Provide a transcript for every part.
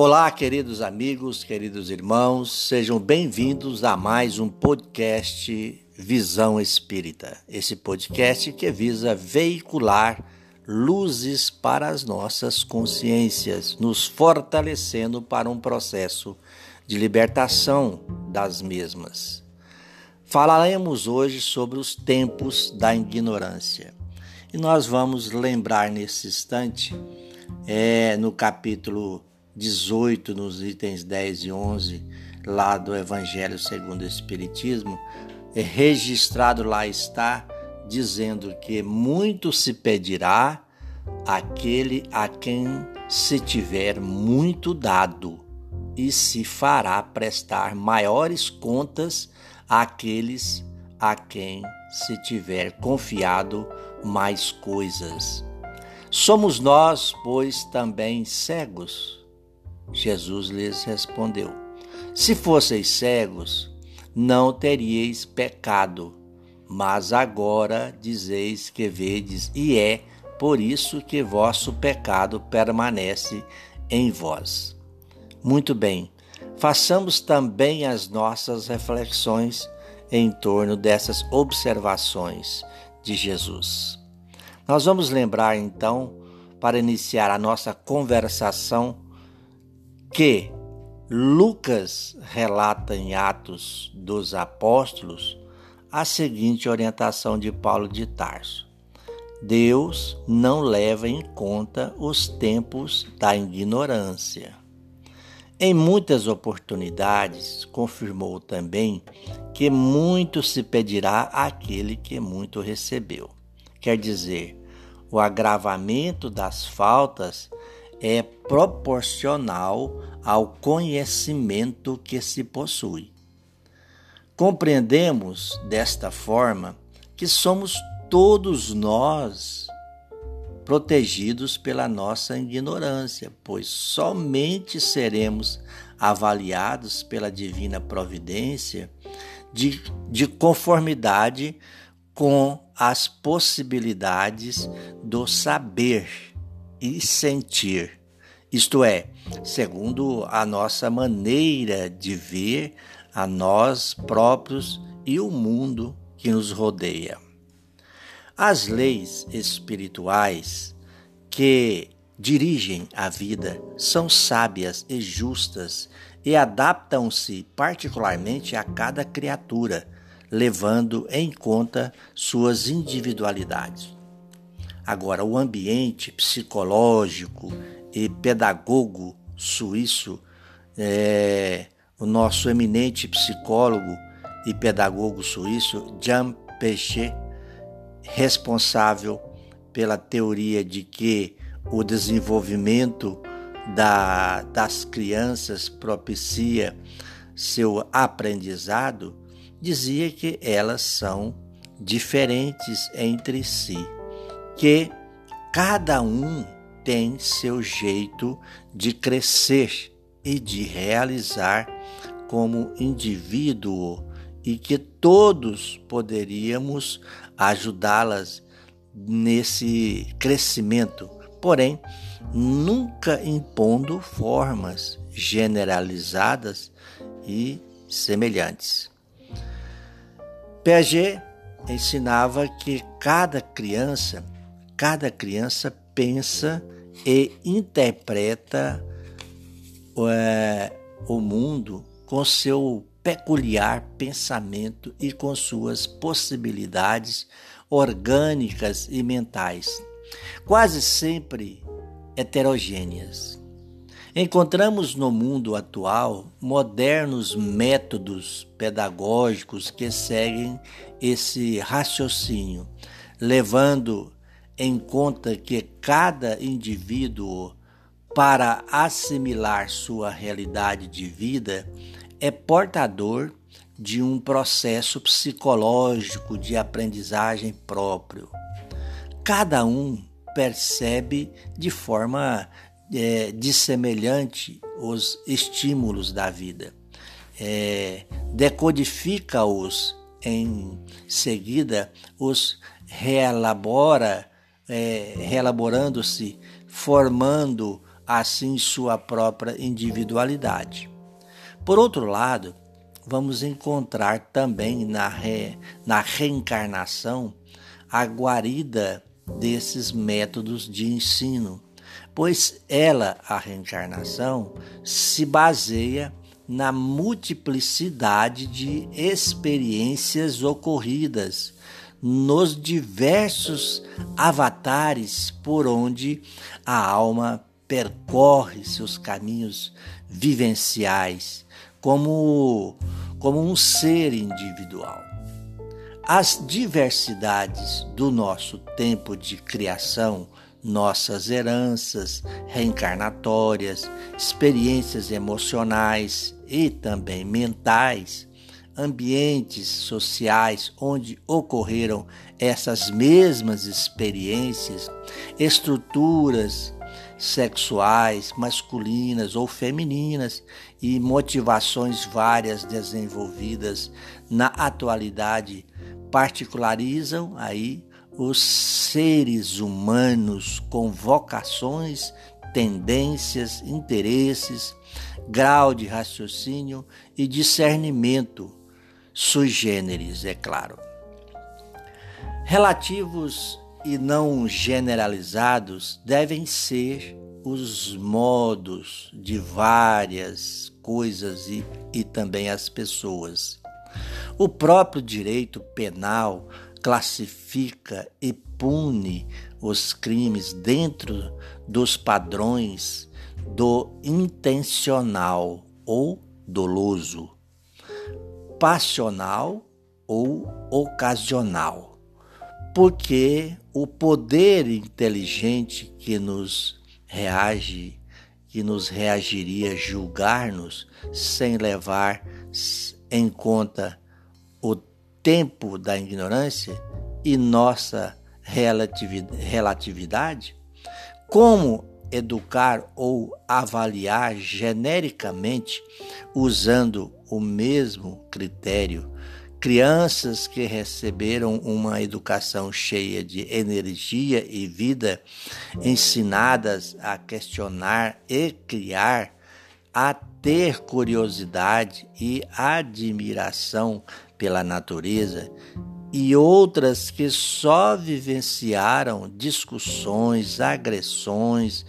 Olá, queridos amigos, queridos irmãos, sejam bem-vindos a mais um podcast Visão Espírita. Esse podcast que visa veicular luzes para as nossas consciências, nos fortalecendo para um processo de libertação das mesmas. Falaremos hoje sobre os tempos da ignorância. E nós vamos lembrar nesse instante, é, no capítulo 18, nos itens 10 e 11, lá do Evangelho segundo o Espiritismo, é registrado lá está, dizendo que muito se pedirá aquele a quem se tiver muito dado, e se fará prestar maiores contas àqueles a quem se tiver confiado mais coisas. Somos nós, pois, também cegos Jesus lhes respondeu: Se fosseis cegos, não teríeis pecado, mas agora dizeis que vedes, e é por isso que vosso pecado permanece em vós. Muito bem, façamos também as nossas reflexões em torno dessas observações de Jesus. Nós vamos lembrar então, para iniciar a nossa conversação, que Lucas relata em Atos dos Apóstolos a seguinte orientação de Paulo de Tarso: Deus não leva em conta os tempos da ignorância. Em muitas oportunidades, confirmou também que muito se pedirá àquele que muito recebeu. Quer dizer, o agravamento das faltas é proporcional ao conhecimento que se possui. Compreendemos desta forma que somos todos nós protegidos pela nossa ignorância, pois somente seremos avaliados pela divina providência de, de conformidade com as possibilidades do saber e sentir. Isto é, segundo a nossa maneira de ver a nós próprios e o mundo que nos rodeia. As leis espirituais que dirigem a vida são sábias e justas e adaptam-se particularmente a cada criatura, levando em conta suas individualidades. Agora, o ambiente psicológico e pedagogo suíço, é, o nosso eminente psicólogo e pedagogo suíço Jean Piaget, responsável pela teoria de que o desenvolvimento da, das crianças propicia seu aprendizado, dizia que elas são diferentes entre si que cada um tem seu jeito de crescer e de realizar como indivíduo e que todos poderíamos ajudá-las nesse crescimento, porém nunca impondo formas generalizadas e semelhantes. Piaget ensinava que cada criança cada criança pensa e interpreta é, o mundo com seu peculiar pensamento e com suas possibilidades orgânicas e mentais, quase sempre heterogêneas. Encontramos no mundo atual modernos métodos pedagógicos que seguem esse raciocínio, levando em conta que cada indivíduo, para assimilar sua realidade de vida, é portador de um processo psicológico de aprendizagem próprio. Cada um percebe de forma é, dissemelhante os estímulos da vida, é, decodifica-os em seguida, os reelabora é, reelaborando-se, formando assim sua própria individualidade. Por outro lado, vamos encontrar também na, re, na reencarnação a guarida desses métodos de ensino, pois ela, a reencarnação, se baseia na multiplicidade de experiências ocorridas nos diversos avatares por onde a alma percorre seus caminhos vivenciais como, como um ser individual. As diversidades do nosso tempo de criação, nossas heranças reencarnatórias, experiências emocionais e também mentais, ambientes sociais onde ocorreram essas mesmas experiências, estruturas sexuais, masculinas ou femininas e motivações várias desenvolvidas na atualidade particularizam aí os seres humanos com vocações, tendências, interesses, grau de raciocínio e discernimento sui generis, é claro. Relativos e não generalizados devem ser os modos de várias coisas e, e também as pessoas. O próprio direito penal classifica e pune os crimes dentro dos padrões do intencional ou doloso, passional ou ocasional, porque o poder inteligente que nos reage, que nos reagiria julgar-nos sem levar em conta o tempo da ignorância e nossa relatividade? Como educar ou avaliar genericamente usando o mesmo critério. Crianças que receberam uma educação cheia de energia e vida, ensinadas a questionar e criar, a ter curiosidade e admiração pela natureza, e outras que só vivenciaram discussões, agressões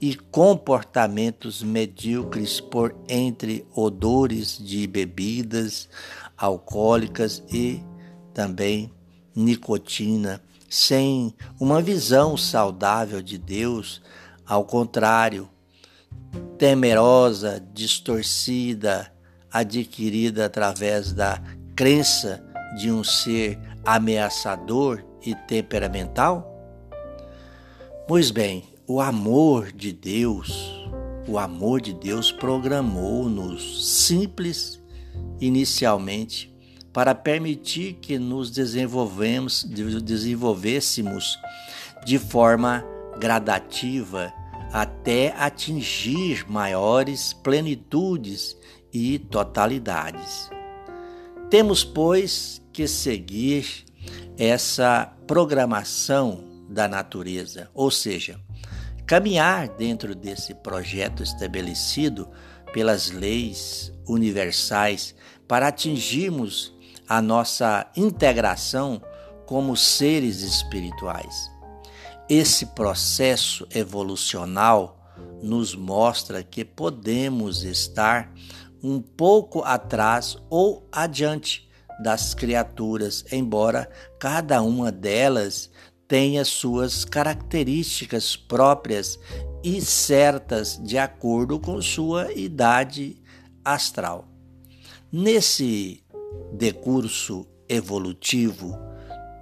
e comportamentos medíocres por entre odores de bebidas alcoólicas e também nicotina, sem uma visão saudável de Deus, ao contrário, temerosa, distorcida, adquirida através da crença de um ser ameaçador e temperamental? Pois bem, o amor de Deus, o amor de Deus programou-nos simples inicialmente para permitir que nos desenvolvemos, desenvolvêssemos de forma gradativa até atingir maiores plenitudes e totalidades. Temos, pois, que seguir essa programação da natureza, ou seja, caminhar dentro desse projeto estabelecido pelas leis universais para atingirmos a nossa integração como seres espirituais. Esse processo evolucional nos mostra que podemos estar um pouco atrás ou adiante das criaturas, embora cada uma delas tenha suas características próprias e certas de acordo com sua idade astral. Nesse decurso evolutivo,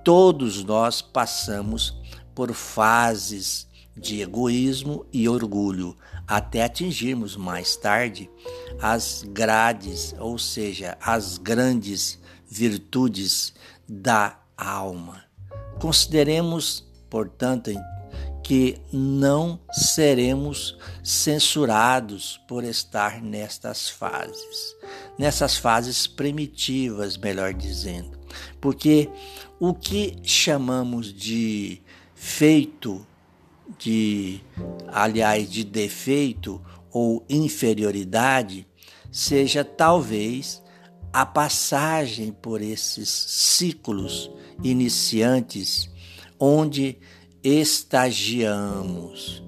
todos nós passamos por fases de egoísmo e orgulho, até atingirmos mais tarde as grades, ou seja, as grandes virtudes da alma. Consideremos, portanto, que não seremos censurados por estar nestas fases, nessas fases primitivas, melhor dizendo, porque o que chamamos de feito de aliás de defeito ou inferioridade seja talvez a passagem por esses ciclos iniciantes onde estagiamos.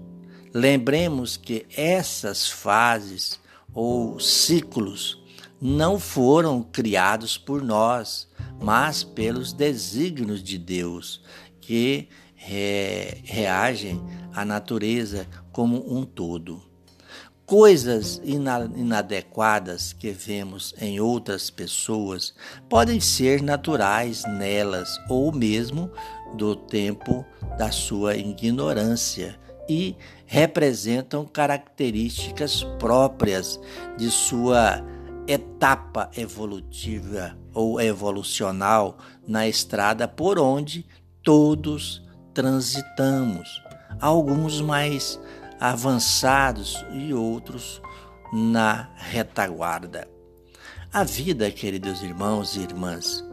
Lembremos que essas fases ou ciclos não foram criados por nós, mas pelos desígnios de Deus, que re, reagem à natureza como um todo. Coisas inadequadas que vemos em outras pessoas podem ser naturais nelas ou mesmo do tempo da sua ignorância e representam características próprias de sua etapa evolutiva ou evolucional na estrada por onde todos transitamos, alguns mais avançados e outros na retaguarda. A vida, queridos irmãos e irmãs,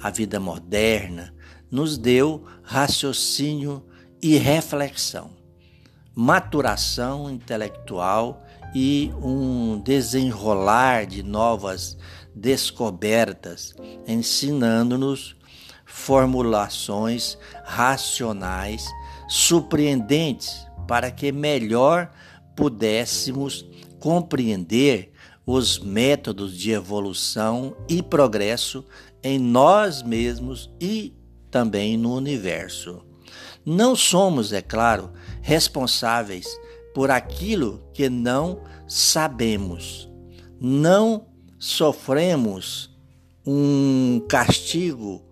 a vida moderna, nos deu raciocínio e reflexão, maturação intelectual e um desenrolar de novas descobertas, ensinando-nos formulações racionais surpreendentes para que melhor pudéssemos compreender os métodos de evolução e progresso em nós mesmos e também no universo. Não somos, é claro, responsáveis por aquilo que não sabemos. Não sofremos um castigo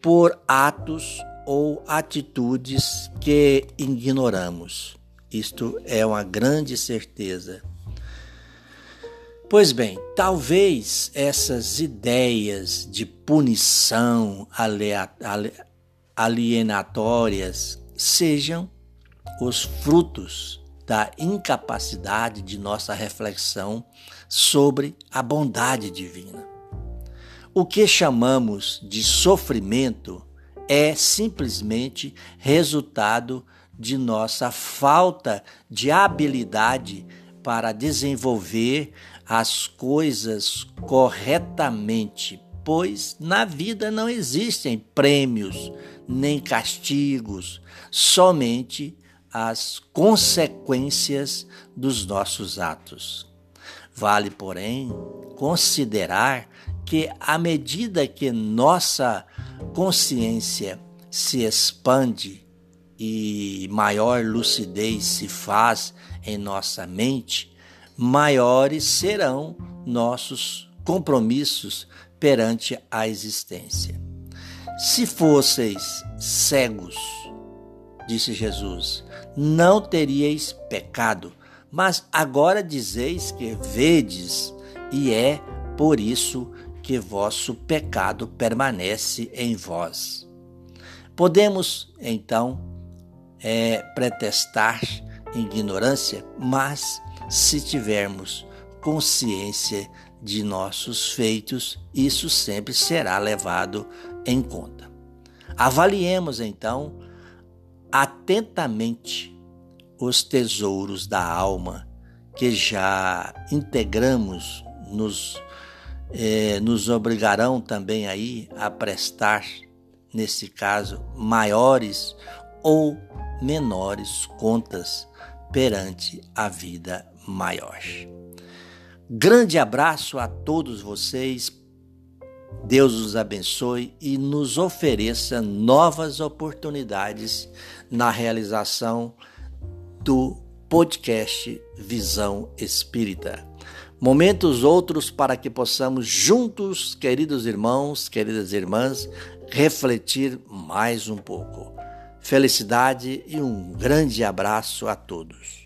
por atos ou atitudes que ignoramos. Isto é uma grande certeza. Pois bem, talvez essas ideias de punição alienatórias sejam os frutos da incapacidade de nossa reflexão sobre a bondade divina. O que chamamos de sofrimento é simplesmente resultado de nossa falta de habilidade para desenvolver as coisas corretamente, pois na vida não existem prêmios nem castigos, somente as consequências dos nossos atos. Vale, porém, considerar que, à medida que nossa consciência se expande e maior lucidez se faz em nossa mente, maiores serão nossos compromissos perante a existência. Se fosseis cegos, disse Jesus, não teríeis pecado, mas agora dizeis que vedes, e é por isso que vosso pecado permanece em vós. Podemos, então, é, pretestar ignorância, mas se tivermos consciência de nossos feitos, isso sempre será levado em conta. Avaliemos então atentamente os tesouros da alma que já integramos, nos, eh, nos obrigarão também aí a prestar, nesse caso, maiores ou menores contas perante a vida maior. Grande abraço a todos vocês. Deus os abençoe e nos ofereça novas oportunidades na realização do podcast Visão Espírita. Momentos outros para que possamos juntos, queridos irmãos, queridas irmãs, refletir mais um pouco. Felicidade e um grande abraço a todos.